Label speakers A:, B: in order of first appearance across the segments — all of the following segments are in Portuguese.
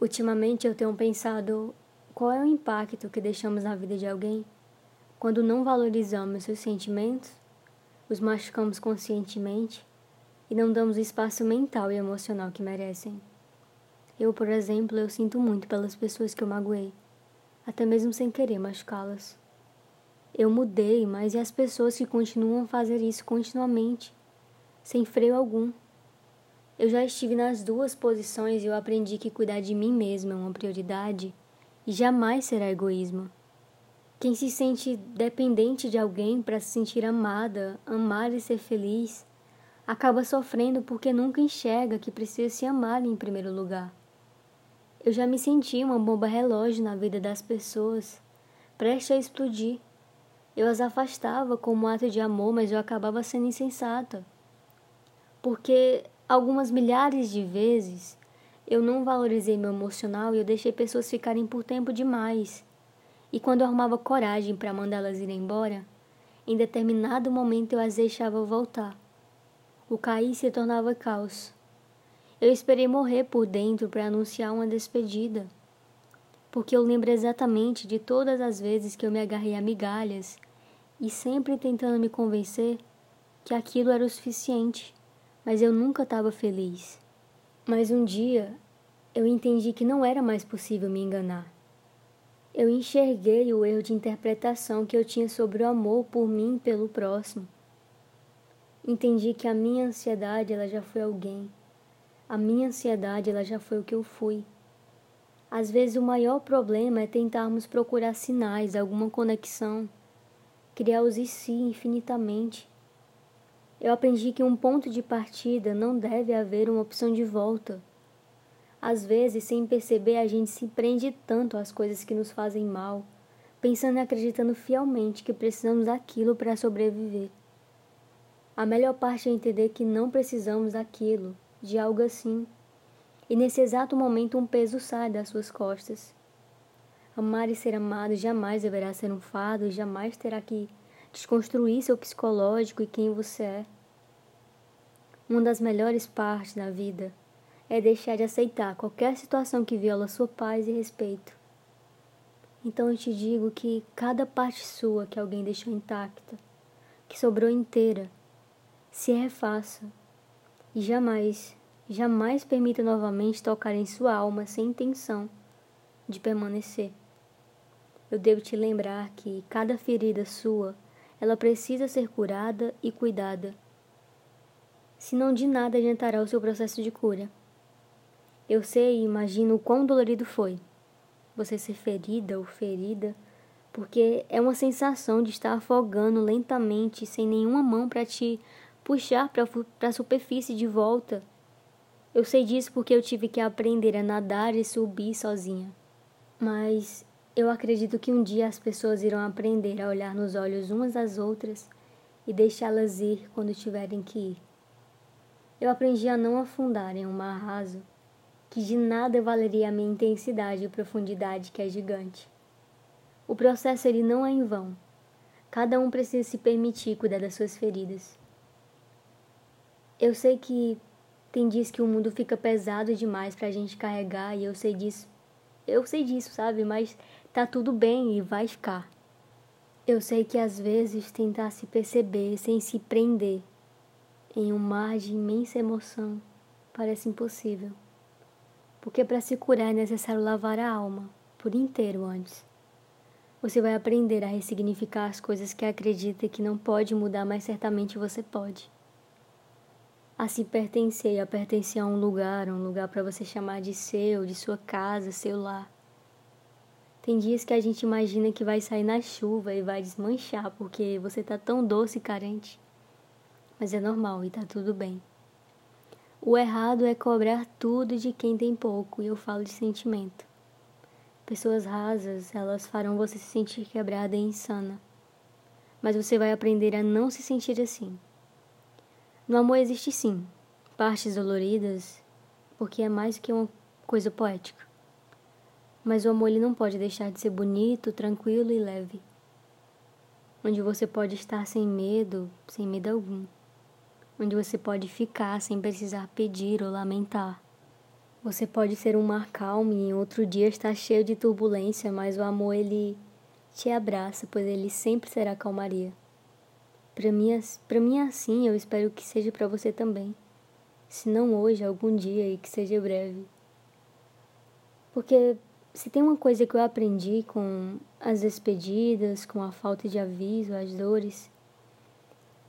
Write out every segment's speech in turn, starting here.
A: Ultimamente eu tenho pensado qual é o impacto que deixamos na vida de alguém quando não valorizamos seus sentimentos, os machucamos conscientemente e não damos o espaço mental e emocional que merecem. Eu, por exemplo, eu sinto muito pelas pessoas que eu magoei, até mesmo sem querer machucá-las. Eu mudei, mas e as pessoas que continuam a fazer isso continuamente, sem freio algum? Eu já estive nas duas posições e eu aprendi que cuidar de mim mesma é uma prioridade e jamais será egoísmo. Quem se sente dependente de alguém para se sentir amada, amar e ser feliz, acaba sofrendo porque nunca enxerga que precisa se amar em primeiro lugar. Eu já me senti uma bomba relógio na vida das pessoas, prestes a explodir. Eu as afastava como um ato de amor, mas eu acabava sendo insensata. Porque Algumas milhares de vezes eu não valorizei meu emocional e eu deixei pessoas ficarem por tempo demais. E quando eu arrumava coragem para mandá-las ir embora, em determinado momento eu as deixava voltar. O cair se tornava caos. Eu esperei morrer por dentro para anunciar uma despedida, porque eu lembro exatamente de todas as vezes que eu me agarrei a migalhas e sempre tentando me convencer que aquilo era o suficiente mas eu nunca estava feliz. Mas um dia eu entendi que não era mais possível me enganar. Eu enxerguei o erro de interpretação que eu tinha sobre o amor por mim e pelo próximo. Entendi que a minha ansiedade ela já foi alguém. A minha ansiedade ela já foi o que eu fui. Às vezes o maior problema é tentarmos procurar sinais, alguma conexão, criar os e si infinitamente eu aprendi que um ponto de partida não deve haver uma opção de volta. Às vezes, sem perceber, a gente se prende tanto às coisas que nos fazem mal, pensando e acreditando fielmente que precisamos daquilo para sobreviver. A melhor parte é entender que não precisamos daquilo, de algo assim, e nesse exato momento um peso sai das suas costas. Amar e ser amado jamais deverá ser um fardo, jamais terá que desconstruir seu psicológico e quem você é. Uma das melhores partes da vida é deixar de aceitar qualquer situação que viola sua paz e respeito. Então eu te digo que cada parte sua que alguém deixou intacta, que sobrou inteira, se refaça e jamais, jamais permita novamente tocar em sua alma sem intenção de permanecer. Eu devo te lembrar que cada ferida sua ela precisa ser curada e cuidada. Senão de nada adiantará o seu processo de cura. Eu sei e imagino o quão dolorido foi você ser ferida ou ferida, porque é uma sensação de estar afogando lentamente, sem nenhuma mão para te puxar para a superfície de volta. Eu sei disso porque eu tive que aprender a nadar e subir sozinha. Mas eu acredito que um dia as pessoas irão aprender a olhar nos olhos umas das outras e deixá-las ir quando tiverem que ir. Eu aprendi a não afundar em um mar raso, que de nada valeria a minha intensidade e profundidade que é gigante. O processo ele não é em vão. Cada um precisa se permitir cuidar das suas feridas. Eu sei que tem dias que o mundo fica pesado demais para a gente carregar e eu sei disso. Eu sei disso, sabe? Mas tá tudo bem e vai ficar. Eu sei que às vezes tentar se perceber sem se prender em um mar de imensa emoção parece impossível. Porque para se curar é necessário lavar a alma por inteiro antes. Você vai aprender a ressignificar as coisas que acredita que não pode mudar, mas certamente você pode. A se pertencer, a pertencer a um lugar, um lugar para você chamar de seu, de sua casa, seu lar. Tem dias que a gente imagina que vai sair na chuva e vai desmanchar porque você tá tão doce e carente. Mas é normal e tá tudo bem. O errado é cobrar tudo de quem tem pouco, e eu falo de sentimento. Pessoas rasas, elas farão você se sentir quebrada e insana. Mas você vai aprender a não se sentir assim. No amor existe sim partes doloridas, porque é mais que uma coisa poética. Mas o amor ele não pode deixar de ser bonito, tranquilo e leve. Onde você pode estar sem medo, sem medo algum. Onde você pode ficar sem precisar pedir ou lamentar. Você pode ser um mar calmo e em outro dia estar cheio de turbulência, mas o amor ele te abraça, pois ele sempre será calmaria. Para mim, para mim é assim, eu espero que seja para você também. Se não hoje, algum dia e que seja breve. Porque se tem uma coisa que eu aprendi com as despedidas, com a falta de aviso, as dores,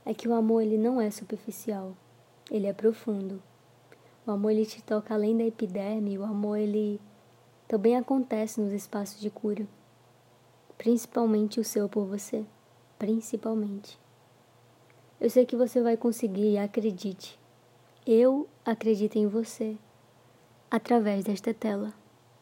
A: é que o amor ele não é superficial, ele é profundo. O amor ele te toca além da epiderme, o amor ele também acontece nos espaços de cura. Principalmente o seu por você, principalmente. Eu sei que você vai conseguir, acredite. Eu acredito em você através desta tela.